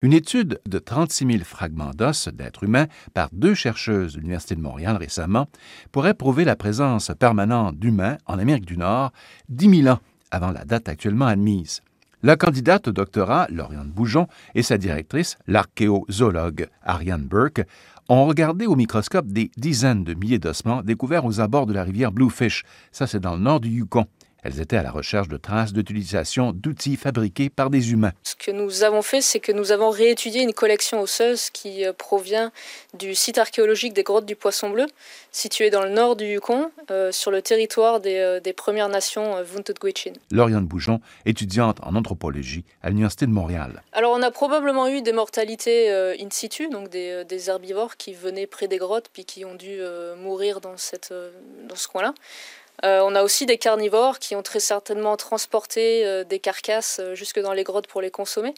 Une étude de 36 000 fragments d'os d'êtres humains par deux chercheuses de l'Université de Montréal récemment pourrait prouver la présence permanente d'humains en Amérique du Nord 10 000 ans avant la date actuellement admise. La candidate au doctorat, Lauriane Boujon, et sa directrice, l'archéozoologue Ariane Burke, ont regardé au microscope des dizaines de milliers d'ossements découverts aux abords de la rivière Bluefish. Ça, c'est dans le nord du Yukon. Elles étaient à la recherche de traces d'utilisation d'outils fabriqués par des humains. Ce que nous avons fait, c'est que nous avons réétudié une collection osseuse qui euh, provient du site archéologique des grottes du Poisson Bleu, situé dans le nord du Yukon, euh, sur le territoire des, euh, des Premières Nations euh. Lauriane Boujon, étudiante en anthropologie à l'Université de Montréal. Alors on a probablement eu des mortalités in situ, donc des, des herbivores qui venaient près des grottes puis qui ont dû mourir dans, cette, dans ce coin-là. Euh, on a aussi des carnivores qui ont très certainement transporté euh, des carcasses euh, jusque dans les grottes pour les consommer.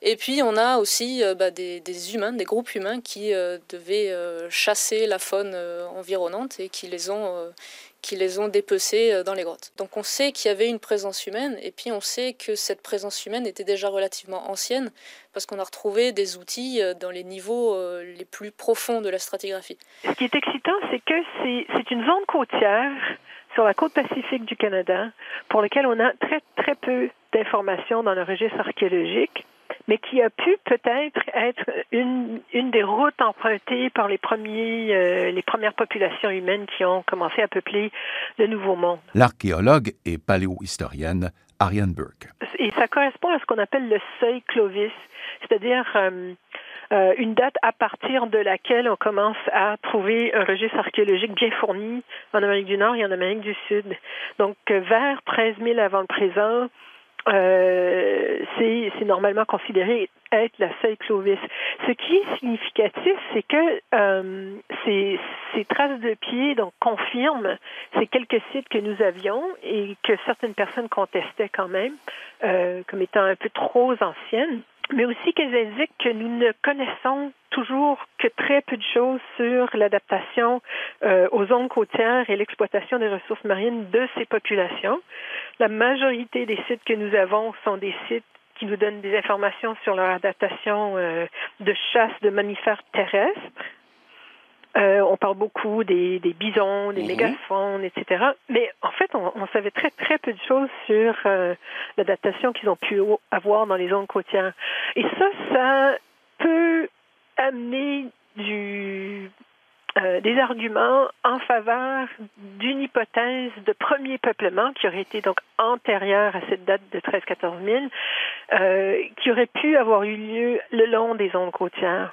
Et puis on a aussi bah, des, humains, des groupes humains qui devaient chasser la faune environnante et qui les ont, qui les ont dépecés dans les grottes. Donc on sait qu'il y avait une présence humaine et puis on sait que cette présence humaine était déjà relativement ancienne parce qu'on a retrouvé des outils dans les niveaux les plus profonds de la stratigraphie. Ce qui est excitant, c'est que c'est une zone côtière sur la côte pacifique du Canada pour laquelle on a très, très peu d'informations dans le registre archéologique, mais qui a pu peut-être être une, une des routes empruntées par les, premiers, euh, les premières populations humaines qui ont commencé à peupler le Nouveau Monde. L'archéologue et paléohistorienne Ariane Burke. Et ça correspond à ce qu'on appelle le seuil Clovis, c'est-à-dire euh, euh, une date à partir de laquelle on commence à trouver un registre archéologique bien fourni en Amérique du Nord et en Amérique du Sud. Donc, euh, vers 13 000 avant le présent, euh, c'est normalement considéré être la seuil Clovis. Ce qui est significatif, c'est que ces, ces traces de donc confirment ces quelques sites que nous avions et que certaines personnes contestaient quand même comme étant un peu trop anciennes mais aussi qu'elles indiquent que nous ne connaissons toujours que très peu de choses sur l'adaptation euh, aux zones côtières et l'exploitation des ressources marines de ces populations. La majorité des sites que nous avons sont des sites qui nous donnent des informations sur leur adaptation euh, de chasse de mammifères terrestres. Euh, on parle beaucoup des, des bisons, des Mhm. mégafaunes, etc. Mais en fait, on, on savait très très peu de choses sur euh, l'adaptation qu'ils ont pu avoir dans les zones côtières. Et ça, ça peut amener du, euh, des arguments en faveur d'une hypothèse de premier peuplement qui aurait été donc antérieure à cette date de 13-14 000, euh, qui aurait pu avoir eu lieu le long des zones côtières.